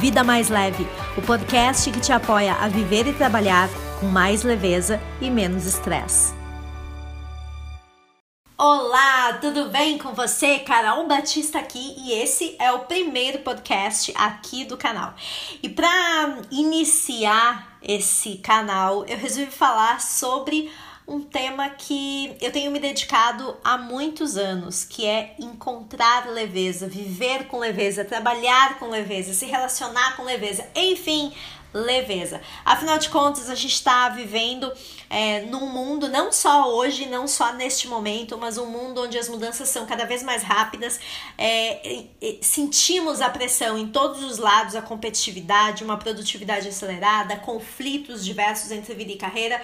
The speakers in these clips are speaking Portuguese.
Vida Mais Leve, o podcast que te apoia a viver e trabalhar com mais leveza e menos estresse. Olá, tudo bem com você? Carol Batista aqui e esse é o primeiro podcast aqui do canal. E para iniciar esse canal, eu resolvi falar sobre um tema que eu tenho me dedicado há muitos anos, que é encontrar leveza, viver com leveza, trabalhar com leveza, se relacionar com leveza, enfim, leveza. Afinal de contas, a gente está vivendo é, num mundo, não só hoje, não só neste momento, mas um mundo onde as mudanças são cada vez mais rápidas. É, sentimos a pressão em todos os lados, a competitividade, uma produtividade acelerada, conflitos diversos entre vida e carreira.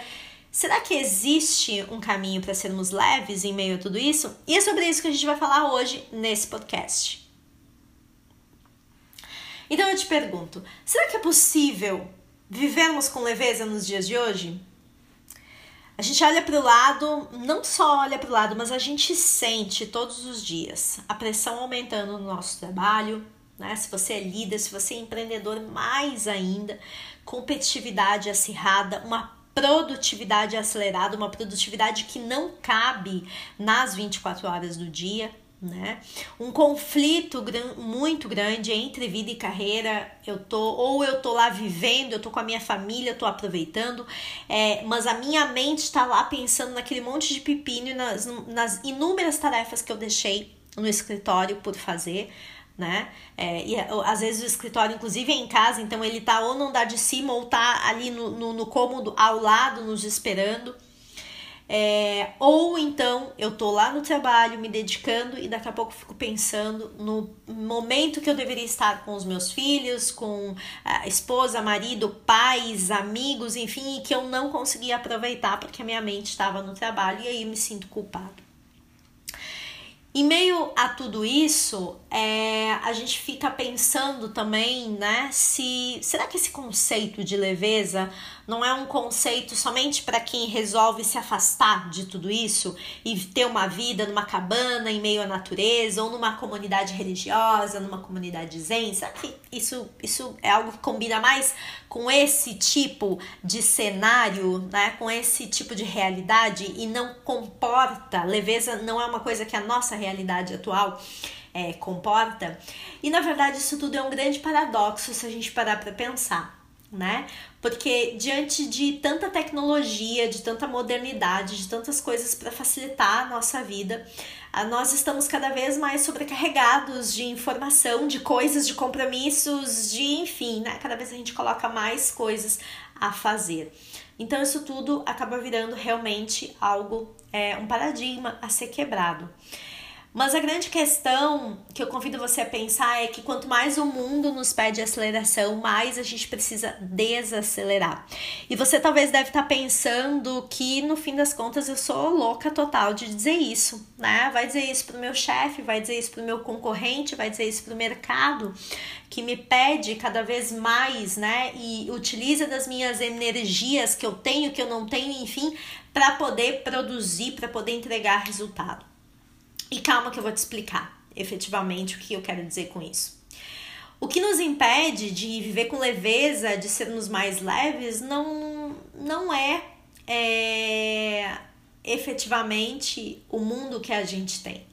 Será que existe um caminho para sermos leves em meio a tudo isso? E é sobre isso que a gente vai falar hoje nesse podcast. Então eu te pergunto: será que é possível vivermos com leveza nos dias de hoje? A gente olha para o lado, não só olha para o lado, mas a gente sente todos os dias a pressão aumentando no nosso trabalho, né? Se você é líder, se você é empreendedor, mais ainda, competitividade acirrada, uma produtividade acelerada, uma produtividade que não cabe nas 24 horas do dia, né? Um conflito gran muito grande entre vida e carreira. Eu tô ou eu tô lá vivendo, eu tô com a minha família, eu tô aproveitando, é, mas a minha mente está lá pensando naquele monte de pepino nas, nas inúmeras tarefas que eu deixei no escritório por fazer né? É, e às vezes o escritório, inclusive, é em casa, então ele tá ou não dá de cima ou tá ali no, no, no cômodo ao lado nos esperando. É, ou então eu tô lá no trabalho me dedicando e daqui a pouco fico pensando no momento que eu deveria estar com os meus filhos, com a esposa, marido, pais, amigos, enfim, e que eu não consegui aproveitar porque a minha mente estava no trabalho e aí me sinto culpado. Em meio a tudo isso, é, a gente fica pensando também, né? Se será que esse conceito de leveza não é um conceito somente para quem resolve se afastar de tudo isso e ter uma vida numa cabana em meio à natureza ou numa comunidade religiosa, numa comunidade zen? Que isso, isso é algo que combina mais com esse tipo de cenário, né? Com esse tipo de realidade e não comporta leveza não é uma coisa que a nossa realidade atual é, comporta. E na verdade, isso tudo é um grande paradoxo se a gente parar para pensar né? Porque diante de tanta tecnologia, de tanta modernidade, de tantas coisas para facilitar a nossa vida, nós estamos cada vez mais sobrecarregados de informação, de coisas, de compromissos, de enfim, né? Cada vez a gente coloca mais coisas a fazer. Então isso tudo acaba virando realmente algo, é, um paradigma a ser quebrado. Mas a grande questão que eu convido você a pensar é que quanto mais o mundo nos pede aceleração, mais a gente precisa desacelerar. E você talvez deve estar pensando que no fim das contas eu sou louca total de dizer isso, né? Vai dizer isso pro meu chefe, vai dizer isso pro meu concorrente, vai dizer isso pro mercado que me pede cada vez mais, né? E utiliza das minhas energias que eu tenho, que eu não tenho, enfim, para poder produzir, para poder entregar resultado. E calma que eu vou te explicar efetivamente o que eu quero dizer com isso. O que nos impede de viver com leveza, de sermos mais leves, não, não é, é efetivamente o mundo que a gente tem,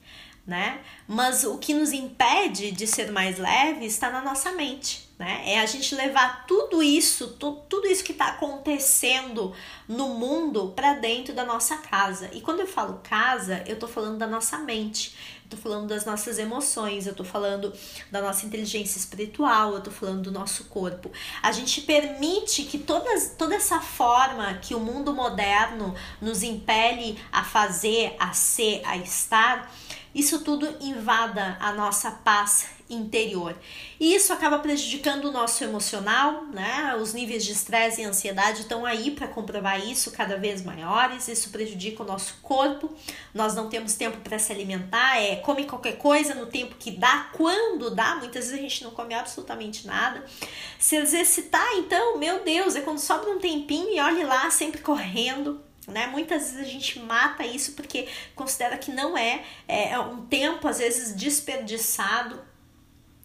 né? Mas o que nos impede de ser mais leve está na nossa mente né? É a gente levar tudo isso, tu, tudo isso que está acontecendo no mundo para dentro da nossa casa. E quando eu falo casa, eu tô falando da nossa mente, eu tô falando das nossas emoções, eu tô falando da nossa inteligência espiritual, eu tô falando do nosso corpo. A gente permite que todas, toda essa forma que o mundo moderno nos impele a fazer, a ser, a estar, isso tudo invada a nossa paz interior. E isso acaba prejudicando o nosso emocional, né? Os níveis de estresse e ansiedade estão aí para comprovar isso cada vez maiores. Isso prejudica o nosso corpo. Nós não temos tempo para se alimentar, é come qualquer coisa no tempo que dá, quando dá. Muitas vezes a gente não come absolutamente nada. Se exercitar, então, meu Deus, é quando sobra um tempinho e olhe lá, sempre correndo. Né? Muitas vezes a gente mata isso porque considera que não é, é um tempo às vezes desperdiçado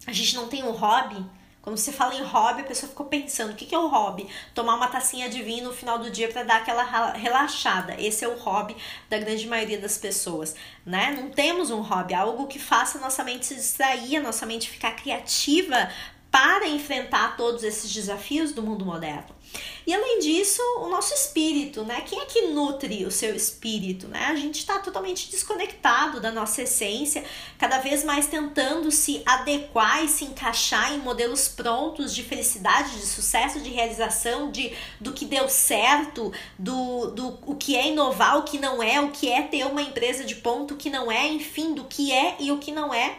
a gente não tem um hobby. Quando você fala em hobby, a pessoa ficou pensando: o que é o hobby? Tomar uma tacinha de vinho no final do dia para dar aquela relaxada. Esse é o hobby da grande maioria das pessoas, né? Não temos um hobby, algo que faça a nossa mente se distrair, a nossa mente ficar criativa para enfrentar todos esses desafios do mundo moderno. E além disso, o nosso espírito, né? Quem é que nutre o seu espírito, né? A gente está totalmente desconectado da nossa essência, cada vez mais tentando se adequar e se encaixar em modelos prontos de felicidade, de sucesso, de realização, de do que deu certo, do, do o que é inovar, o que não é, o que é ter uma empresa de ponto, o que não é, enfim, do que é e o que não é.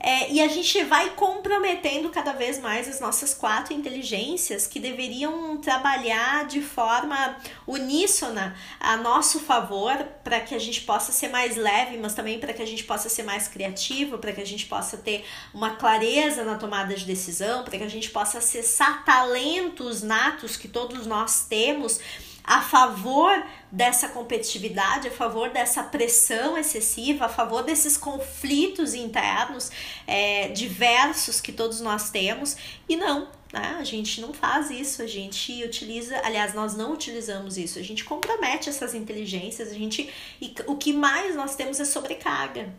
É, e a gente vai comprometendo cada vez mais as nossas quatro inteligências que deveriam trabalhar de forma uníssona a nosso favor para que a gente possa ser mais leve, mas também para que a gente possa ser mais criativo, para que a gente possa ter uma clareza na tomada de decisão, para que a gente possa acessar talentos natos que todos nós temos a favor dessa competitividade, a favor dessa pressão excessiva, a favor desses conflitos internos é, diversos que todos nós temos. E não, né? A gente não faz isso, a gente utiliza, aliás, nós não utilizamos isso, a gente compromete essas inteligências, a gente. E o que mais nós temos é sobrecarga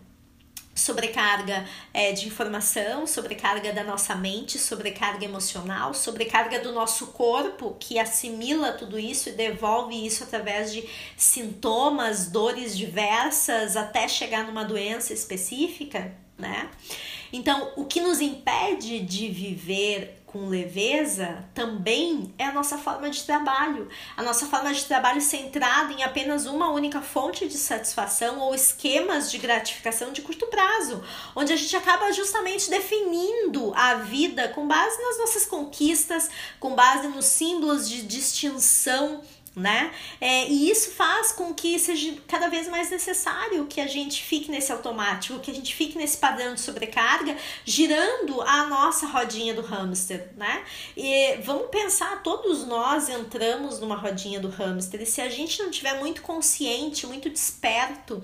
sobrecarga é, de informação, sobrecarga da nossa mente, sobrecarga emocional, sobrecarga do nosso corpo que assimila tudo isso e devolve isso através de sintomas, dores diversas até chegar numa doença específica, né? Então, o que nos impede de viver com leveza também é a nossa forma de trabalho. A nossa forma de trabalho centrada em apenas uma única fonte de satisfação ou esquemas de gratificação de curto prazo, onde a gente acaba justamente definindo a vida com base nas nossas conquistas, com base nos símbolos de distinção né? É, e isso faz com que seja cada vez mais necessário que a gente fique nesse automático, que a gente fique nesse padrão de sobrecarga, girando a nossa rodinha do hamster, né? E vamos pensar, todos nós entramos numa rodinha do hamster, e se a gente não tiver muito consciente, muito desperto,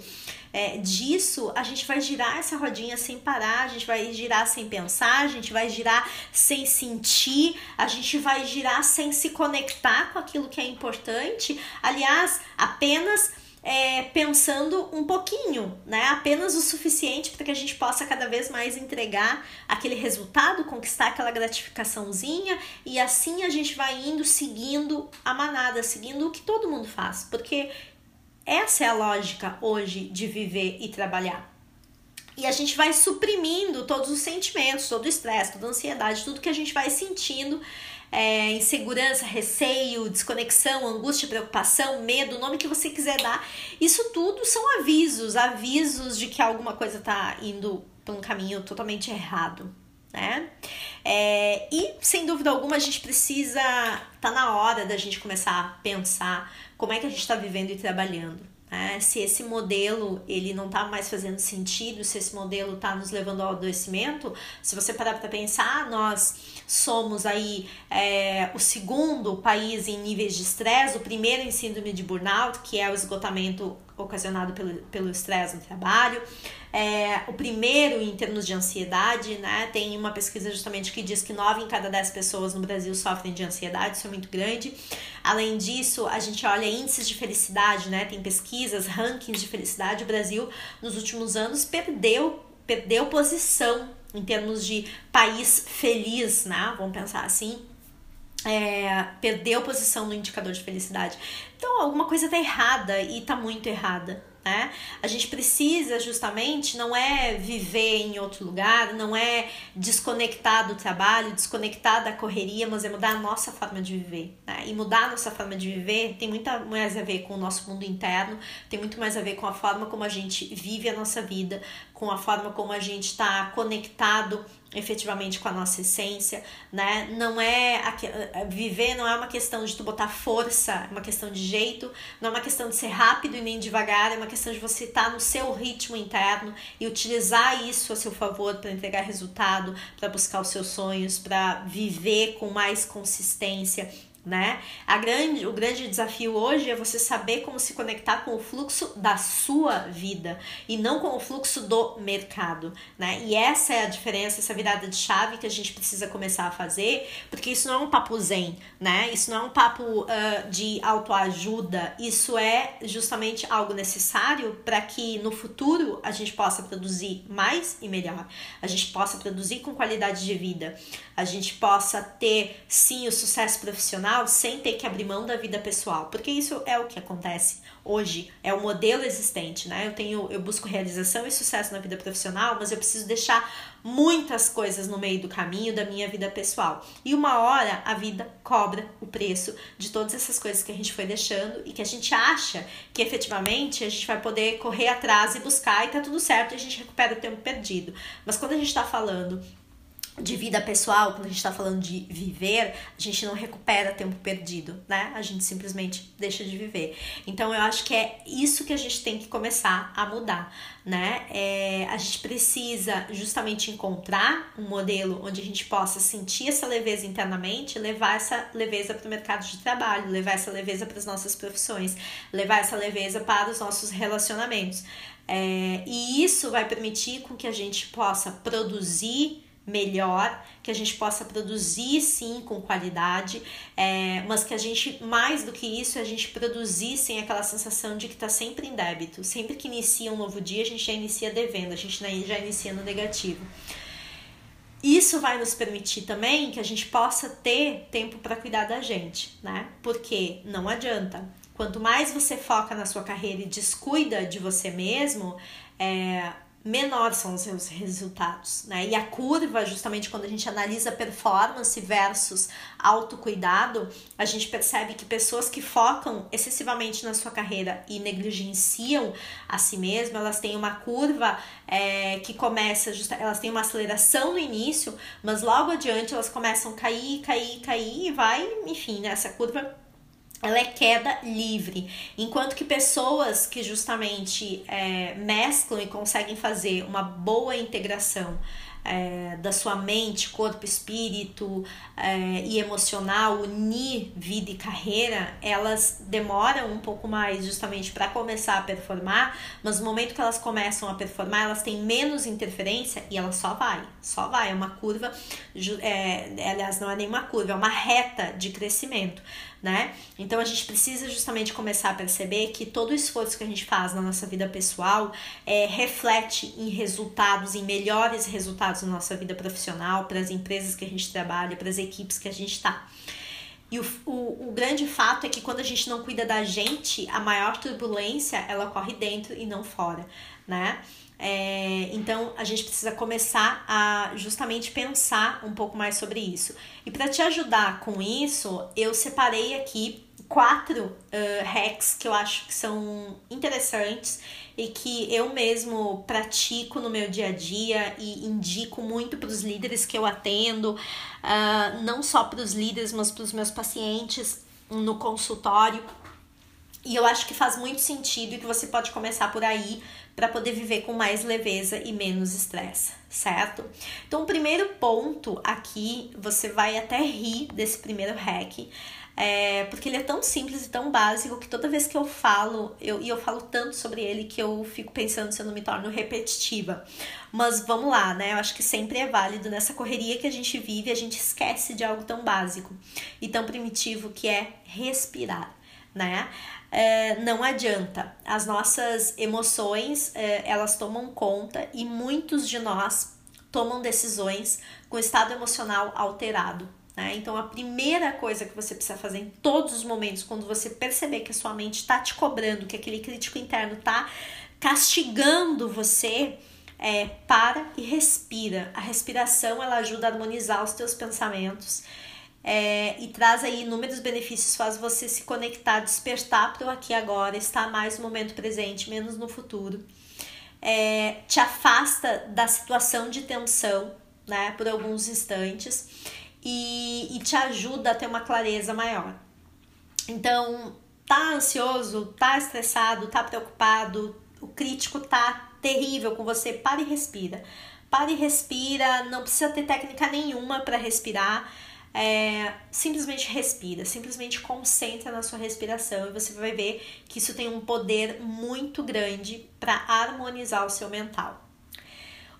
é, disso, a gente vai girar essa rodinha sem parar, a gente vai girar sem pensar, a gente vai girar sem sentir, a gente vai girar sem se conectar com aquilo que é importante. Aliás, apenas é, pensando um pouquinho, né? Apenas o suficiente para que a gente possa cada vez mais entregar aquele resultado, conquistar aquela gratificaçãozinha e assim a gente vai indo seguindo a manada, seguindo o que todo mundo faz, porque essa é a lógica hoje de viver e trabalhar. E a gente vai suprimindo todos os sentimentos, todo o estresse, toda a ansiedade, tudo que a gente vai sentindo, é, insegurança, receio, desconexão, angústia, preocupação, medo, o nome que você quiser dar. Isso tudo são avisos, avisos de que alguma coisa está indo para um caminho totalmente errado. Né? É, e sem dúvida alguma a gente precisa, tá na hora da gente começar a pensar como é que a gente está vivendo e trabalhando. Né? Se esse modelo ele não está mais fazendo sentido, se esse modelo está nos levando ao adoecimento, se você parar para pensar, nós somos aí é, o segundo país em níveis de estresse, o primeiro em síndrome de burnout, que é o esgotamento ocasionado pelo estresse no trabalho. É, o primeiro em termos de ansiedade, né? Tem uma pesquisa justamente que diz que 9 em cada 10 pessoas no Brasil sofrem de ansiedade, isso é muito grande. Além disso, a gente olha índices de felicidade, né? Tem pesquisas, rankings de felicidade. O Brasil, nos últimos anos, perdeu, perdeu posição em termos de país feliz, né? Vamos pensar assim. É, perdeu posição no indicador de felicidade. Então, alguma coisa tá errada e tá muito errada né? A gente precisa justamente não é viver em outro lugar, não é desconectar do trabalho, desconectar da correria, mas é mudar a nossa forma de viver. Né? E mudar a nossa forma de viver tem muito mais a ver com o nosso mundo interno, tem muito mais a ver com a forma como a gente vive a nossa vida, com a forma como a gente está conectado efetivamente com a nossa essência, né? Não é viver não é uma questão de tu botar força, é uma questão de jeito, não é uma questão de ser rápido e nem devagar, é uma questão de você estar tá no seu ritmo interno e utilizar isso a seu favor para entregar resultado, para buscar os seus sonhos, para viver com mais consistência né? A grande, o grande desafio hoje é você saber como se conectar com o fluxo da sua vida e não com o fluxo do mercado, né? E essa é a diferença, essa virada de chave que a gente precisa começar a fazer, porque isso não é um papo zen, né? Isso não é um papo uh, de autoajuda, isso é justamente algo necessário para que no futuro a gente possa produzir mais e melhor, a gente possa produzir com qualidade de vida, a gente possa ter sim o sucesso profissional sem ter que abrir mão da vida pessoal, porque isso é o que acontece hoje, é o modelo existente, né? Eu tenho, eu busco realização e sucesso na vida profissional, mas eu preciso deixar muitas coisas no meio do caminho da minha vida pessoal. E uma hora a vida cobra o preço de todas essas coisas que a gente foi deixando e que a gente acha que efetivamente a gente vai poder correr atrás e buscar e tá tudo certo e a gente recupera o tempo perdido. Mas quando a gente tá falando de vida pessoal, quando a gente está falando de viver, a gente não recupera tempo perdido, né? A gente simplesmente deixa de viver. Então eu acho que é isso que a gente tem que começar a mudar, né? É, a gente precisa justamente encontrar um modelo onde a gente possa sentir essa leveza internamente, levar essa leveza para o mercado de trabalho, levar essa leveza para as nossas profissões, levar essa leveza para os nossos relacionamentos. É, e isso vai permitir com que a gente possa produzir melhor, que a gente possa produzir sim com qualidade, é, mas que a gente, mais do que isso, a gente produzir sem aquela sensação de que está sempre em débito. Sempre que inicia um novo dia, a gente já inicia devendo, a gente já inicia no negativo. Isso vai nos permitir também que a gente possa ter tempo para cuidar da gente, né? Porque não adianta. Quanto mais você foca na sua carreira e descuida de você mesmo, é, menor são os seus resultados, né? E a curva, justamente quando a gente analisa performance versus autocuidado, a gente percebe que pessoas que focam excessivamente na sua carreira e negligenciam a si mesmas, elas têm uma curva é, que começa, elas têm uma aceleração no início, mas logo adiante elas começam a cair, cair, cair e vai, enfim, né? curva ela é queda livre. Enquanto que pessoas que justamente é, mesclam e conseguem fazer uma boa integração é, da sua mente, corpo, espírito é, e emocional, unir vida e carreira, elas demoram um pouco mais justamente para começar a performar, mas no momento que elas começam a performar, elas têm menos interferência e ela só vai, só vai. É uma curva, é, aliás, não é nenhuma curva, é uma reta de crescimento né? Então a gente precisa justamente começar a perceber que todo o esforço que a gente faz na nossa vida pessoal é, reflete em resultados, em melhores resultados na nossa vida profissional, para as empresas que a gente trabalha, para as equipes que a gente está. E o, o, o, grande fato é que quando a gente não cuida da gente, a maior turbulência ela ocorre dentro e não fora, né? É, então a gente precisa começar a justamente pensar um pouco mais sobre isso. E para te ajudar com isso, eu separei aqui quatro uh, hacks que eu acho que são interessantes e que eu mesmo pratico no meu dia a dia e indico muito para os líderes que eu atendo, uh, não só para os líderes, mas para os meus pacientes no consultório. E eu acho que faz muito sentido e que você pode começar por aí para poder viver com mais leveza e menos estresse, certo? Então, o primeiro ponto aqui, você vai até rir desse primeiro hack, é, porque ele é tão simples e tão básico que toda vez que eu falo, eu, e eu falo tanto sobre ele que eu fico pensando se eu não me torno repetitiva. Mas vamos lá, né? Eu acho que sempre é válido nessa correria que a gente vive, a gente esquece de algo tão básico e tão primitivo que é respirar, né? é, não adianta. As nossas emoções, é, elas tomam conta e muitos de nós tomam decisões com estado emocional alterado. Né? Então, a primeira coisa que você precisa fazer em todos os momentos, quando você perceber que a sua mente está te cobrando, que aquele crítico interno está castigando você, é para e respira. A respiração ela ajuda a harmonizar os teus pensamentos é, e traz aí inúmeros benefícios, faz você se conectar, despertar para o aqui e agora, estar mais no momento presente, menos no futuro. É, te afasta da situação de tensão, né, por alguns instantes e, e te ajuda a ter uma clareza maior. Então, tá ansioso, tá estressado, tá preocupado, o crítico tá terrível com você, para e respira. Para e respira, não precisa ter técnica nenhuma para respirar é, simplesmente respira, simplesmente concentra na sua respiração e você vai ver que isso tem um poder muito grande para harmonizar o seu mental.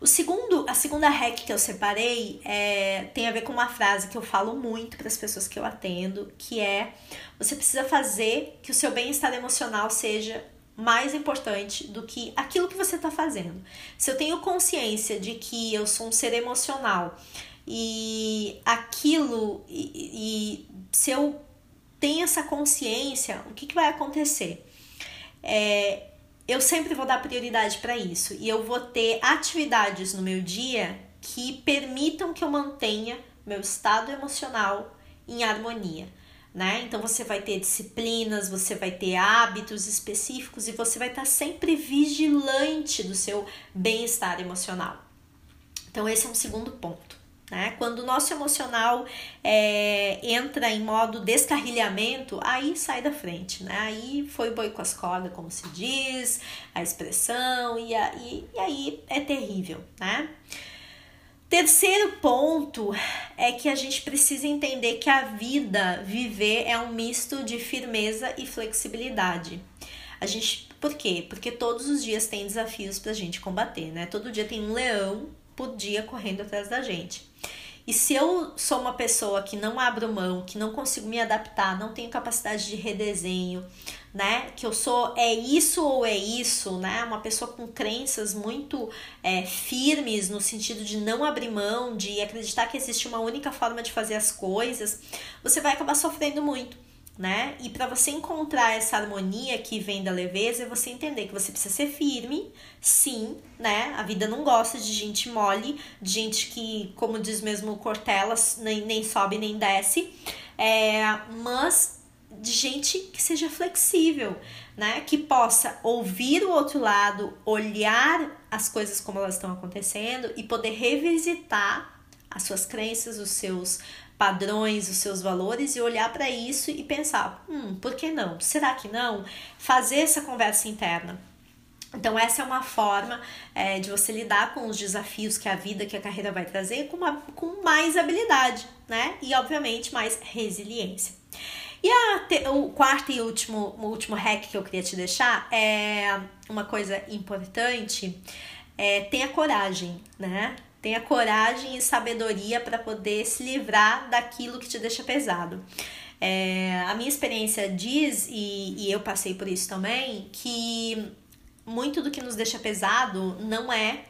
O segundo, a segunda hack que eu separei é, tem a ver com uma frase que eu falo muito para as pessoas que eu atendo, que é você precisa fazer que o seu bem-estar emocional seja mais importante do que aquilo que você está fazendo. Se eu tenho consciência de que eu sou um ser emocional e aquilo, e, e se eu tenho essa consciência, o que, que vai acontecer? É, eu sempre vou dar prioridade para isso e eu vou ter atividades no meu dia que permitam que eu mantenha meu estado emocional em harmonia. Né? Então você vai ter disciplinas, você vai ter hábitos específicos e você vai estar sempre vigilante do seu bem-estar emocional. Então esse é um segundo ponto. Né? Quando o nosso emocional é, entra em modo descarrilhamento, aí sai da frente, né? Aí foi boi com as cordas, como se diz, a expressão, e aí, e aí é terrível, né? Terceiro ponto é que a gente precisa entender que a vida, viver, é um misto de firmeza e flexibilidade. A gente, por quê? Porque todos os dias tem desafios pra gente combater, né? Todo dia tem um leão por dia correndo atrás da gente. E se eu sou uma pessoa que não abro mão, que não consigo me adaptar, não tenho capacidade de redesenho, né? Que eu sou é isso ou é isso, né? Uma pessoa com crenças muito é, firmes no sentido de não abrir mão, de acreditar que existe uma única forma de fazer as coisas, você vai acabar sofrendo muito né? E para você encontrar essa harmonia que vem da leveza, é você entender que você precisa ser firme, sim, né? A vida não gosta de gente mole, de gente que, como diz mesmo Cortella, nem, nem sobe nem desce, é, mas de gente que seja flexível, né? Que possa ouvir o outro lado, olhar as coisas como elas estão acontecendo e poder revisitar as suas crenças, os seus padrões, os seus valores e olhar para isso e pensar: hum, por que não? Será que não? Fazer essa conversa interna. Então, essa é uma forma é, de você lidar com os desafios que a vida, que a carreira vai trazer com, uma, com mais habilidade, né? E, obviamente, mais resiliência. E a o quarto e último, o último hack que eu queria te deixar é uma coisa importante: é, tenha coragem, né? Tenha coragem e sabedoria para poder se livrar daquilo que te deixa pesado. É, a minha experiência diz, e, e eu passei por isso também, que muito do que nos deixa pesado não é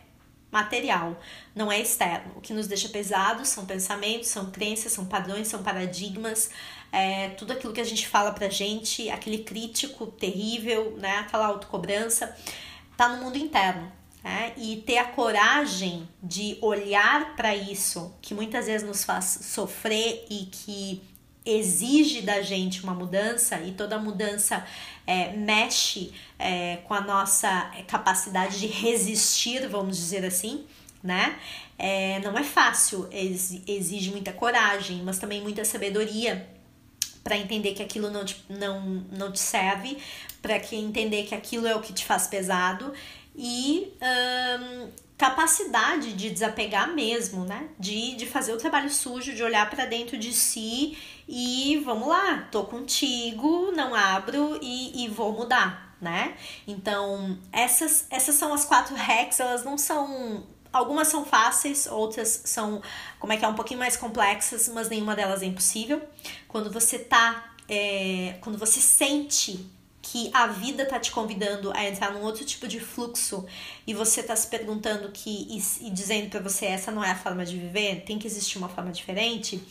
material, não é externo. O que nos deixa pesado são pensamentos, são crenças, são padrões, são paradigmas, é, tudo aquilo que a gente fala pra gente, aquele crítico terrível, né, aquela autocobrança, tá no mundo interno né? e ter a coragem de olhar para isso que muitas vezes nos faz sofrer e que exige da gente uma mudança e toda mudança é, mexe é, com a nossa capacidade de resistir, vamos dizer assim, né? É, não é fácil, exige muita coragem, mas também muita sabedoria para entender que aquilo não te, não, não te serve, para que entender que aquilo é o que te faz pesado e um, capacidade de desapegar mesmo, né? De, de fazer o trabalho sujo, de olhar para dentro de si e vamos lá, tô contigo, não abro e, e vou mudar, né? Então, essas, essas são as quatro hacks, elas não são. Algumas são fáceis, outras são, como é que é, um pouquinho mais complexas, mas nenhuma delas é impossível. Quando você tá. É, quando você sente que a vida tá te convidando a entrar num outro tipo de fluxo e você tá se perguntando que e, e dizendo para você essa não é a forma de viver, tem que existir uma forma diferente,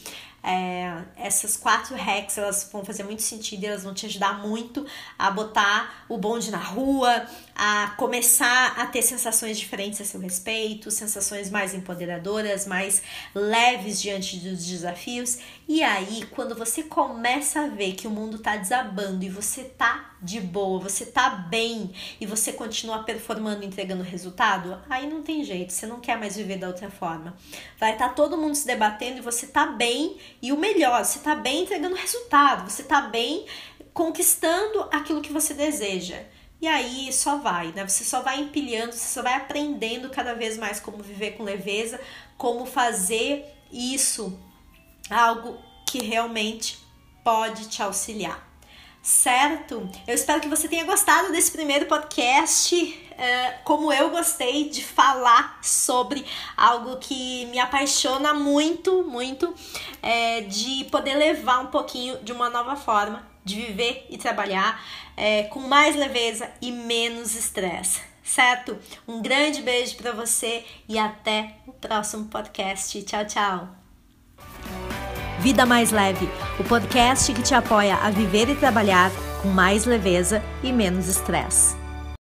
é, essas quatro hacks elas vão fazer muito sentido e elas vão te ajudar muito a botar o bonde na rua, a começar a ter sensações diferentes a seu respeito, sensações mais empoderadoras, mais leves diante dos desafios. E aí, quando você começa a ver que o mundo tá desabando e você tá de boa, você tá bem e você continua performando, entregando resultado, aí não tem jeito, você não quer mais viver da outra forma. Vai estar tá todo mundo se debatendo e você tá bem e o melhor, você tá bem entregando resultado, você tá bem conquistando aquilo que você deseja. E aí só vai, né? Você só vai empilhando, você só vai aprendendo cada vez mais como viver com leveza, como fazer isso algo que realmente pode te auxiliar. Certo? Eu espero que você tenha gostado desse primeiro podcast, uh, como eu gostei de falar sobre algo que me apaixona muito, muito, é, de poder levar um pouquinho de uma nova forma de viver e trabalhar é, com mais leveza e menos estresse. Certo? Um grande beijo para você e até o próximo podcast. Tchau, tchau. Vida Mais Leve, o podcast que te apoia a viver e trabalhar com mais leveza e menos estresse.